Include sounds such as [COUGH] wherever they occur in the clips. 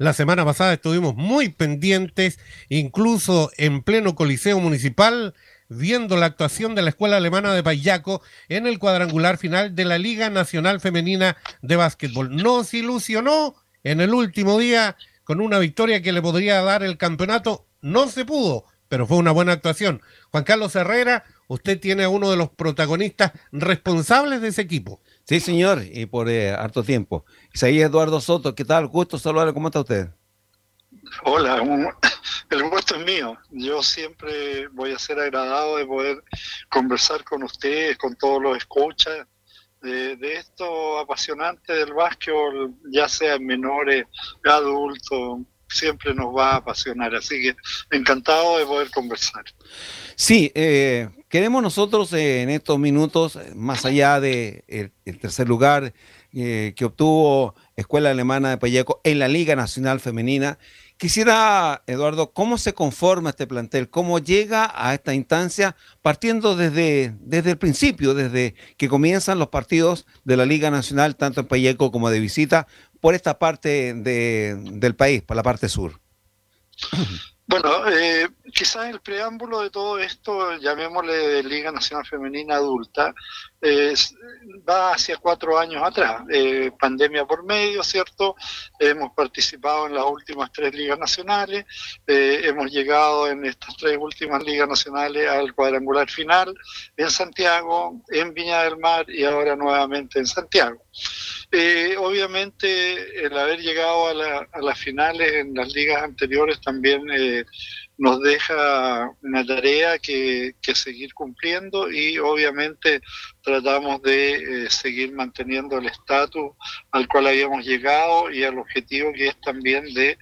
La semana pasada estuvimos muy pendientes, incluso en pleno Coliseo Municipal, viendo la actuación de la Escuela Alemana de Payaco en el cuadrangular final de la Liga Nacional Femenina de Básquetbol. Nos ilusionó en el último día con una victoria que le podría dar el campeonato. No se pudo, pero fue una buena actuación. Juan Carlos Herrera, usted tiene a uno de los protagonistas responsables de ese equipo. Sí, señor, y por eh, harto tiempo. Isaías Eduardo Soto, ¿qué tal? Gusto saludarle, ¿cómo está usted? Hola, [LAUGHS] el gusto es mío. Yo siempre voy a ser agradado de poder conversar con ustedes, con todos los escuchas, de, esto apasionante del básquetbol, ya sea en menores, adultos, siempre nos va a apasionar. Así que encantado de poder conversar. Sí, eh, queremos nosotros eh, en estos minutos, más allá del de el tercer lugar eh, que obtuvo Escuela Alemana de Payeco en la Liga Nacional Femenina, quisiera, Eduardo, ¿cómo se conforma este plantel? ¿Cómo llega a esta instancia partiendo desde, desde el principio, desde que comienzan los partidos de la Liga Nacional, tanto en Payeco como de visita, por esta parte de, del país, por la parte sur? Bueno, eh, quizás el preámbulo de todo esto, llamémosle Liga Nacional Femenina Adulta, va hacia cuatro años atrás. Eh, pandemia por medio, ¿cierto? Hemos participado en las últimas tres ligas nacionales, eh, hemos llegado en estas tres últimas ligas nacionales al cuadrangular final en Santiago, en Viña del Mar y ahora nuevamente en Santiago. Eh, obviamente el haber llegado a, a, las finales en las ligas anteriores también eh, nos deja una tarea que, que, seguir cumpliendo y obviamente tratamos de eh, seguir manteniendo el estatus al cual habíamos llegado y al objetivo que es también de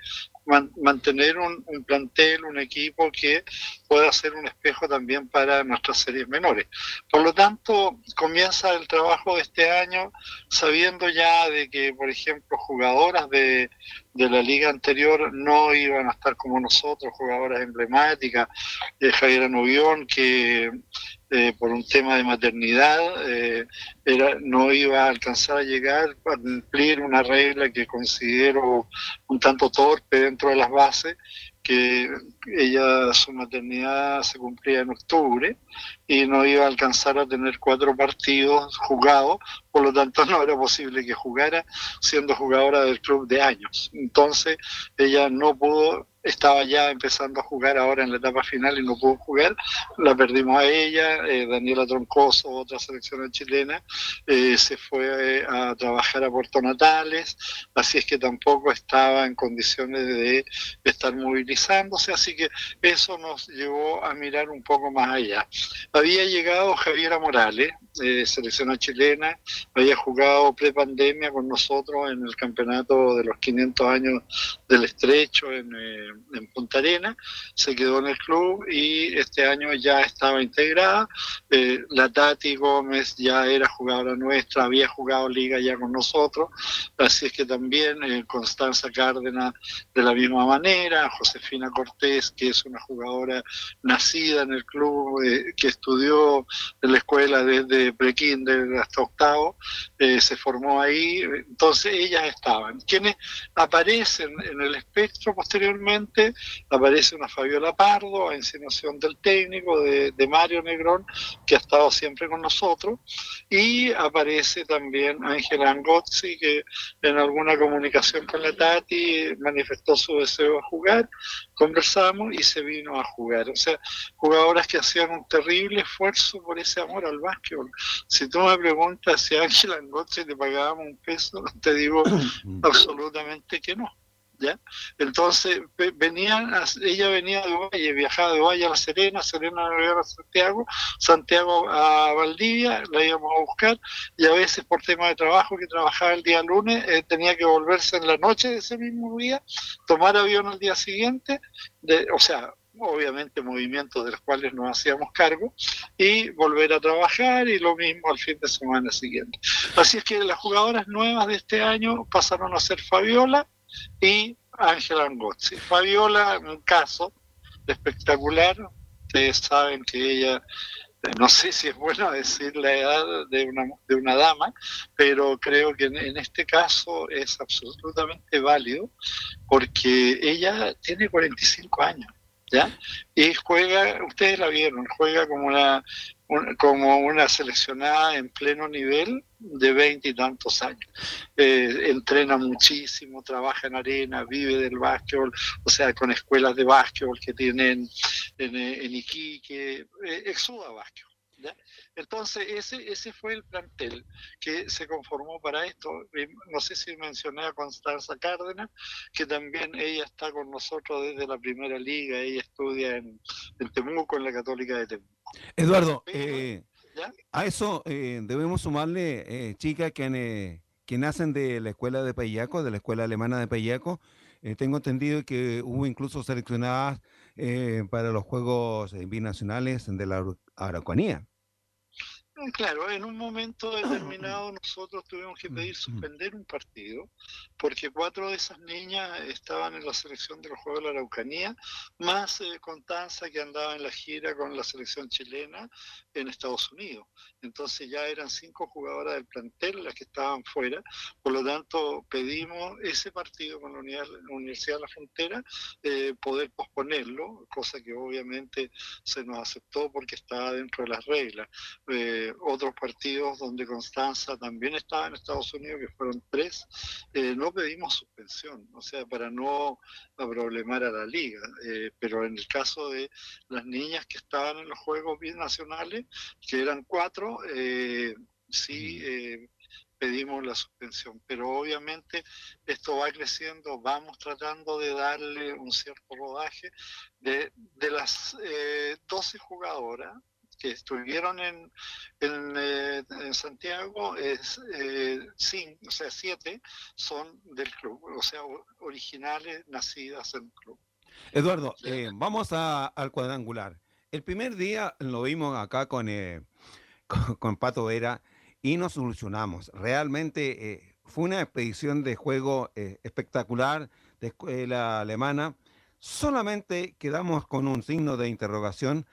mantener un, plantel, un equipo que pueda ser un espejo también para nuestras series menores. Por lo tanto, comienza el trabajo de este año sabiendo ya de que, por ejemplo, jugadoras de, la liga anterior no iban a estar como nosotros, jugadoras emblemáticas, de Nubión, que eh, por un tema de maternidad, eh, era, no iba a alcanzar a llegar a cumplir una regla que considero un tanto torpe dentro de las bases, que ella su maternidad se cumplía en octubre y no iba a alcanzar a tener cuatro partidos jugados, por lo tanto [LAUGHS] no era posible que jugara siendo jugadora del club de años. Entonces ella no pudo estaba ya empezando a jugar ahora en la etapa final y no pudo jugar, la perdimos a ella, eh, Daniela Troncoso, otra selección chilena, eh, se fue eh, a trabajar a Puerto Natales, así es que tampoco estaba en condiciones de estar movilizándose, así que eso nos llevó a mirar un poco más allá. Había llegado Javiera Morales, selección chilena, había jugado pre-pandemia con nosotros en el campeonato de los 500 años del estrecho en en Punta Arena, se quedó en el club y este año ya estaba integrada. Eh, la Tati Gómez ya era jugadora nuestra, había jugado liga ya con nosotros, así es que también eh, Constanza Cárdenas de la misma manera, Josefina Cortés, que es una jugadora nacida en el club, eh, que estudió en la escuela desde prekinder hasta octavo, se formó ahí, entonces ellas estaban. Quienes aparecen en el espectro posteriormente, aparece una Fabiola Pardo, a insinuación del técnico, de, Mario Negrón, que ha estado siempre con nosotros, y aparece también Ángela Angozzi, que en alguna comunicación con la Tati manifestó su deseo de jugar, conversamos y se vino a jugar. O sea, jugadoras que hacían un terrible esfuerzo por ese amor al básquetbol. Si tú me preguntas si Ángela Angozzi te pagábamos un peso, te digo [COUGHS] absolutamente que no. ¿Ya? Entonces venían, ella venía de Valle, viajaba de Valle a La Serena, Serena a Santiago, Santiago a Valdivia, la íbamos a buscar y a veces por tema de trabajo que trabajaba el día lunes eh, tenía que volverse en la noche de ese mismo día, tomar avión al día siguiente, de, o sea, obviamente movimientos de los cuales nos hacíamos cargo, y volver a trabajar y lo mismo al fin de semana siguiente. Así es que las jugadoras nuevas de este año pasaron a ser Fabiola, y Ángela Angozzi. Fabiola, un caso espectacular, ustedes saben que ella no sé si es bueno decir la edad de una, de una dama, pero creo que en, este caso es absolutamente válido porque ella tiene 45 años. ¿Ya? Y juega, ustedes la vieron, juega como una, como una seleccionada en pleno nivel de veinte y tantos años. Eh, entrena muchísimo, trabaja en arena, vive del básquetbol, o sea, con escuelas de básquetbol que tienen en, en Iquique, eh, exuda básquetbol. Entonces, ese, ese fue el plantel que se conformó para esto. No sé si mencioné a Constanza Cárdenas, que también ella está con nosotros desde la primera liga, ella estudia en, Temuco, en la Católica de Temuco. Eduardo, eh, a eso eh, debemos sumarle eh, chicas que, que nacen de la escuela de Payaco, de la escuela alemana de Payaco. tengo entendido que hubo incluso seleccionadas para los Juegos Binacionales de la Araucanía. Claro, en un momento determinado nosotros tuvimos que pedir suspender un partido porque cuatro de esas niñas estaban en la selección de los Juegos de la Araucanía, más eh, Constanza que andaba en la gira con la selección chilena en Estados Unidos. Entonces ya eran cinco jugadoras del plantel las que estaban fuera, por lo tanto pedimos ese partido con la, Universidad de la Frontera, eh, poder posponerlo, cosa que obviamente se nos aceptó porque estaba dentro de las reglas. Eh, otros partidos donde Constanza también estaba en Estados Unidos, que fueron tres, eh, no pedimos suspensión, o sea, para no problemar a la liga. Eh, pero en el caso de las niñas que estaban en los Juegos Binacionales, que eran cuatro, eh, sí pedimos la suspensión. Pero obviamente esto va creciendo, vamos tratando de darle un cierto rodaje de, de las 12 jugadoras que estuvieron en, en, eh, Santiago, es, eh, o sea, siete son del club, o sea, originales nacidas en el club. Eduardo, eh, vamos al cuadrangular. El primer día lo vimos acá con, con, Pato Vera y nos solucionamos. Realmente fue una expedición de juego espectacular de escuela alemana. Solamente quedamos con un signo de interrogación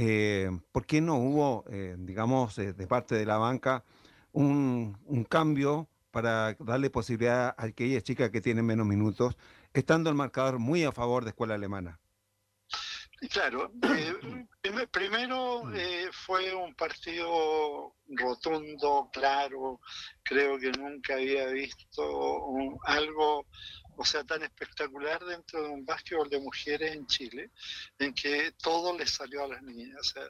eh, ¿por qué no hubo, eh, digamos, eh, de parte de la banca un, cambio para darle posibilidad a aquellas chicas que tienen menos minutos, estando el marcador muy a favor de escuela alemana? Claro, primero mm. fue un partido rotundo, claro, creo que nunca había visto algo o sea, tan espectacular dentro de un básquetbol de mujeres en Chile, en que todo les salió a las niñas. O sea,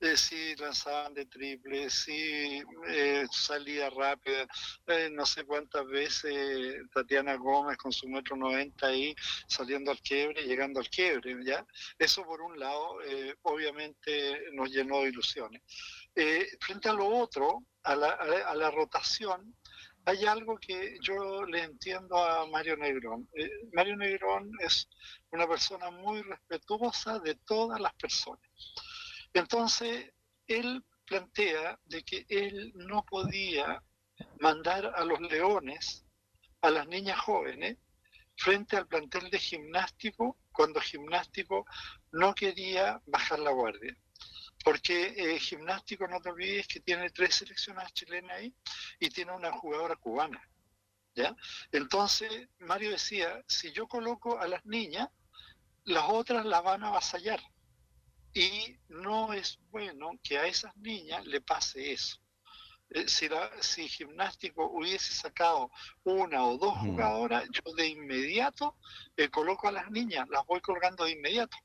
eh, si lanzaban de triple, si eh, salía rápida, eh, no sé cuántas veces Tatiana Gómez con su metro noventa ahí saliendo al quiebre, llegando al quiebre, ¿ya? Eso por un lado, obviamente nos llenó de ilusiones. frente a lo otro, a la, a la rotación, hay algo que yo le entiendo a Mario Negrón. Eh, Mario Negrón es una persona muy respetuosa de todas las personas. Entonces, él plantea de que él no podía mandar a los leones, a las niñas jóvenes, frente al plantel de gimnástico, cuando gimnástico no quería bajar la guardia porque eh, gimnástico, no te olvides que tiene tres seleccionadas chilenas ahí y tiene una jugadora cubana. ¿ya? Entonces, Mario decía, si yo coloco a las niñas, las otras las van a avasallar. Y no es bueno que a esas niñas le pase eso. Eh, si, la, si gimnástico hubiese sacado una o dos jugadoras, yo de inmediato eh, coloco a las niñas, las voy colgando de inmediato.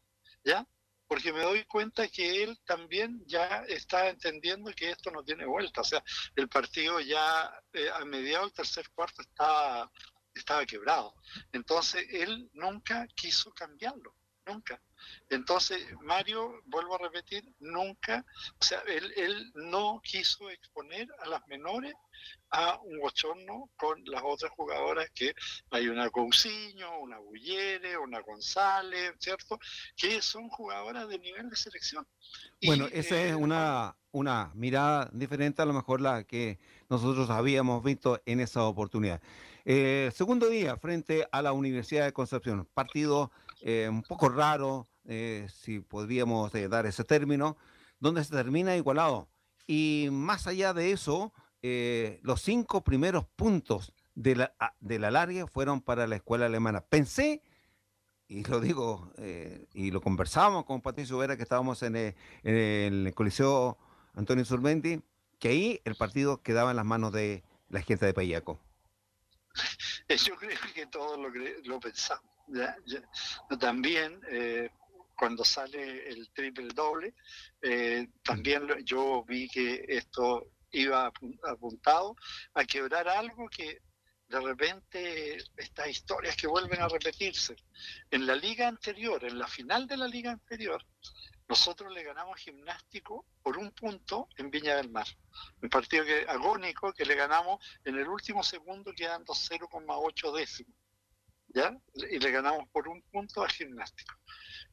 ¿Ya? Porque me doy cuenta que él también ya está entendiendo que esto no tiene vuelta. O sea, el partido ya eh, a mediados del tercer cuarto estaba, estaba quebrado. Entonces, él nunca quiso cambiarlo, nunca. Entonces, Mario, vuelvo a repetir, nunca, o sea, él, él no quiso exponer a las menores a un bochorno con las otras jugadoras que hay una Cousiño, una Bullere, una González, ¿cierto? Que son jugadoras de nivel de selección. Bueno, esa es eh, una, una mirada diferente a lo mejor la que nosotros habíamos visto en esa oportunidad. Eh, segundo día frente a la Universidad de Concepción, partido eh, un poco raro, si podríamos dar ese término, donde se termina igualado. Y más allá de eso, eh, los cinco primeros puntos de la, de la larga fueron para la escuela alemana. Pensé, y lo digo, eh, y lo conversamos con Patricio Vera, que estábamos en el, en Coliseo Antonio Surmenti, que ahí el partido quedaba en las manos de la gente de Payaco. [LAUGHS] Yo creo que todos lo pensamos. También, eh, cuando sale el triple doble, eh, también yo vi que esto iba apuntado a quebrar algo que de repente estas historias que vuelven a repetirse. En la liga anterior, en la final de la liga anterior, nosotros le ganamos gimnástico por un punto en Viña del Mar. Un partido que, agónico que le ganamos en el último segundo quedando 0,8 décimos. ¿Ya? Y le ganamos por un punto a gimnástico.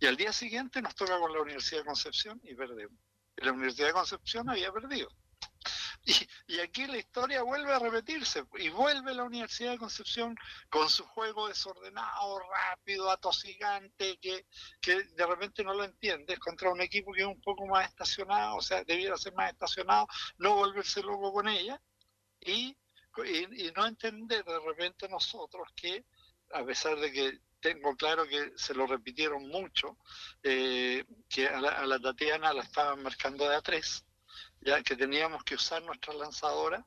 Y al día siguiente nos toca con la Universidad de Concepción y perdemos. La Universidad de Concepción había perdido. Y, aquí la historia vuelve a repetirse y vuelve la Universidad de Concepción con su juego desordenado, rápido, atosigante, que, que de repente no lo entiendes contra un equipo que es un poco más estacionado, o sea, debiera ser más estacionado, no volverse loco con ella y, y, no entender de repente nosotros que a pesar de que tengo claro que se lo repitieron mucho, eh, que a la, a la Tatiana la estaban marcando de a tres ya que teníamos que usar nuestra lanzadora,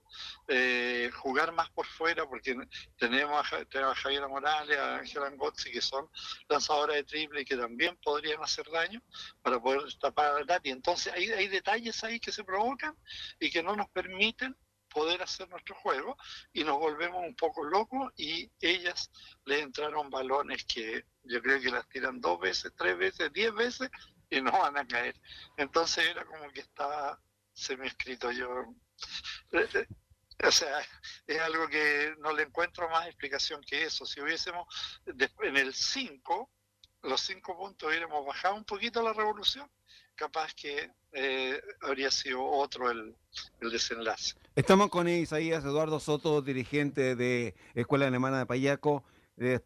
eh, jugar más por fuera, porque tenemos a, Javier Morales, a Ángel Angozzi, que son lanzadoras de triple y que también podrían hacer daño para poder tapar a Tati. Entonces hay, hay detalles ahí que se provocan y que no nos permiten poder hacer nuestro juego y nos volvemos un poco locos y ellas le entraron balones que yo creo que las tiran dos veces, tres veces, diez veces y no van a caer. Entonces era como que estaba se me ha escrito yo. O sea, es algo que no le encuentro más explicación que eso. Si hubiésemos en el 5, los 5 puntos hubiéramos bajado un poquito la revolución, capaz que eh, habría sido otro el, desenlace. Estamos con Isaías Eduardo Soto, dirigente de Escuela Alemana de Payaco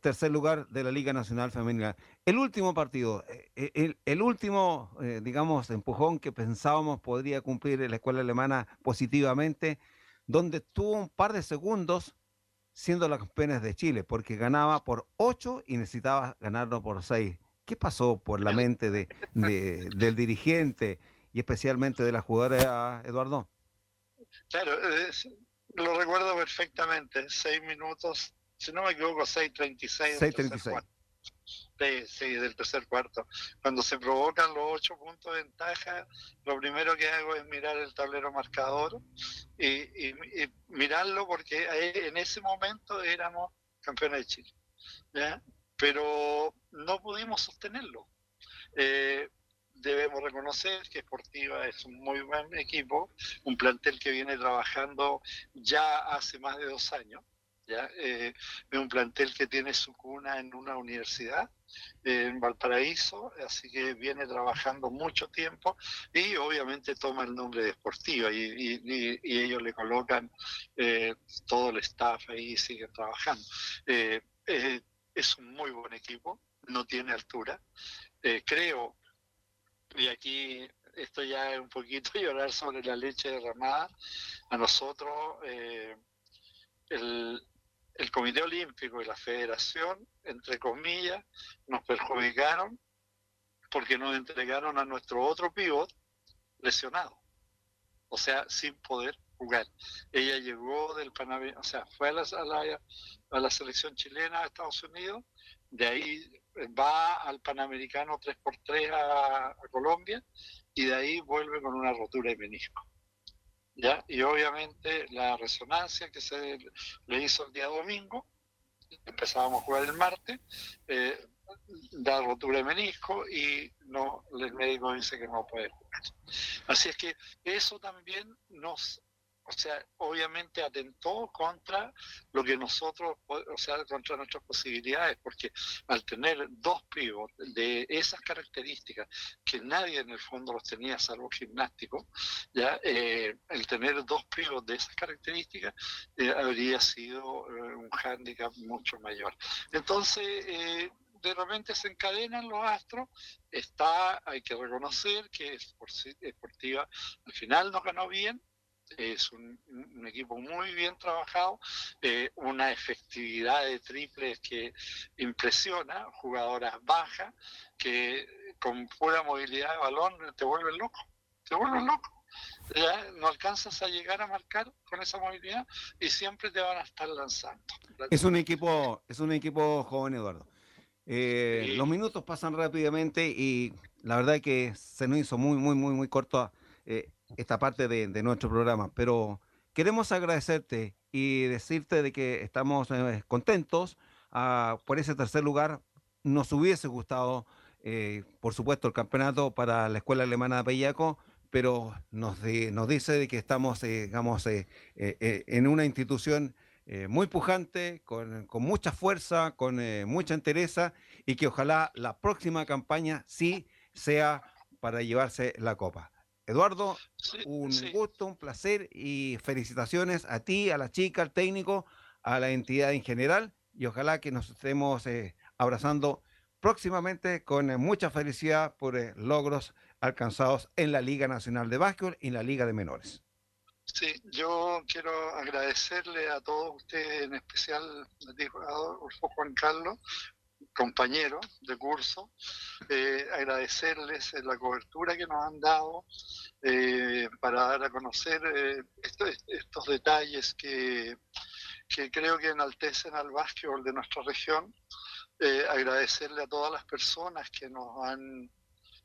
tercer lugar de la Liga Nacional Femenina. El último partido, eh, el, último, eh, digamos, empujón que pensábamos podría cumplir la escuela alemana positivamente, donde tuvo un par de segundos siendo la campeones de Chile, porque ganaba por 8 y necesitaba ganarlo por 6. ¿Qué pasó por la mente de, del dirigente y especialmente de la jugadora Eduardo? Claro, lo recuerdo perfectamente, seis minutos si no me equivoco, 6.36. 6.36. Sí, sí, del tercer cuarto. Cuando se provocan los ocho puntos de ventaja, lo primero que hago es mirar el tablero marcador y, mirarlo porque en ese momento éramos campeones de Chile. Pero no pudimos sostenerlo. Eh, debemos reconocer que Sportiva es un muy buen equipo, un plantel que viene trabajando ya hace más de dos años eh, es un plantel que tiene su cuna en una universidad en Valparaíso, así que viene trabajando mucho tiempo y obviamente toma el nombre de Esportiva y, ellos le colocan eh, todo el staff ahí y siguen trabajando. Eh, es un muy buen equipo, no tiene altura. creo, y aquí esto ya es un poquito [LAUGHS] llorar sobre la leche derramada, a nosotros el, el Comité Olímpico y la Federación, entre comillas, nos perjudicaron porque nos entregaron a nuestro otro pivot lesionado, o sea, sin poder jugar. Ella llegó del Panamericano, o sea, fue a la, a, la, selección chilena a Estados Unidos, de ahí va al Panamericano 3x3 a, a Colombia y de ahí vuelve con una rotura de menisco. ¿ya? Y obviamente la resonancia que se le hizo el día domingo, empezábamos a jugar el martes, eh, da rotura de menisco y no el médico dice que no puede jugar. Así es que eso también nos o sea, obviamente atentó contra lo que nosotros, o sea, contra nuestras posibilidades, porque al tener dos pivots de esas características, que nadie en el fondo los tenía, salvo gimnástico, ya eh, el tener dos pivots de esas características eh, habría sido eh, un hándicap mucho mayor. Entonces, de repente se encadenan los astros, está, hay que reconocer que Esportiva al final nos ganó bien, es un, equipo muy bien trabajado, eh, una efectividad de triples que impresiona, jugadoras bajas, que con pura movilidad de balón te vuelven loco, te vuelven loco. Ya no alcanzas a llegar a marcar con esa movilidad y siempre te van a estar lanzando. Es un equipo, es un equipo joven, Eduardo. Eh, los minutos pasan rápidamente y la verdad es que se nos hizo muy, muy, muy, muy corto eh, esta parte de, nuestro programa. Pero queremos agradecerte y decirte de que estamos eh, contentos ah, por ese tercer lugar. Nos hubiese gustado, por supuesto, el campeonato para la Escuela Alemana de Pellaco, pero nos, nos dice de que estamos, eh, digamos, eh, eh, en una institución muy pujante, con, mucha fuerza, con mucha entereza, y que ojalá la próxima campaña sí sea para llevarse la copa. Eduardo, un gusto, un placer y felicitaciones a ti, a la chica, al técnico, a la entidad en general, y ojalá que nos estemos abrazando próximamente con mucha felicidad por logros alcanzados en la Liga Nacional de Básquetbol y en la Liga de Menores. Sí, yo quiero agradecerle a todos ustedes, en especial al Juan Carlos, compañero de curso, eh, agradecerles la cobertura que nos han dado eh, para dar a conocer eh, estos detalles que, que creo que enaltecen al básquetbol de nuestra región. agradecerle a todas las personas que nos han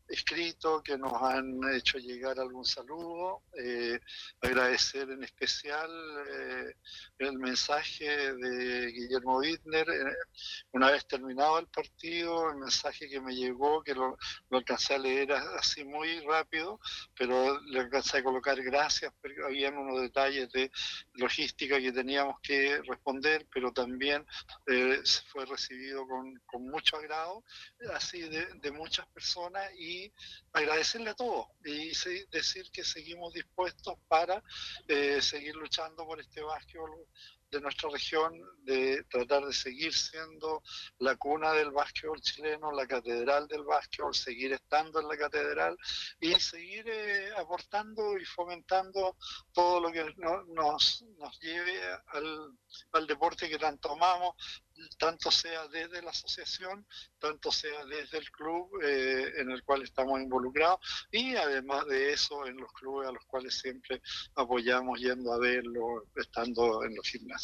escrito, que nos han hecho llegar algún saludo. Eh, agradecer en especial eh, el mensaje de Guillermo Wittner. Eh, una vez terminado el partido, el mensaje que me llegó, que lo, alcancé a leer así muy rápido, pero le alcancé a colocar gracias, porque habían unos detalles de logística que teníamos que responder, pero también fue recibido con, con, mucho agrado, así de, de muchas personas y agradecerle a todos y decir que seguimos dispuestos para eh, seguir luchando por este básquetbol de nuestra región, de tratar de seguir siendo la cuna del básquetbol chileno, la catedral del básquetbol, seguir estando en la catedral y seguir eh, aportando y fomentando todo lo que nos, nos lleve al, al deporte que tanto amamos, tanto sea desde la asociación, tanto sea desde el club eh, en el cual estamos involucrados y además de eso en los clubes a los cuales siempre apoyamos yendo a verlo, estando en los gimnasios.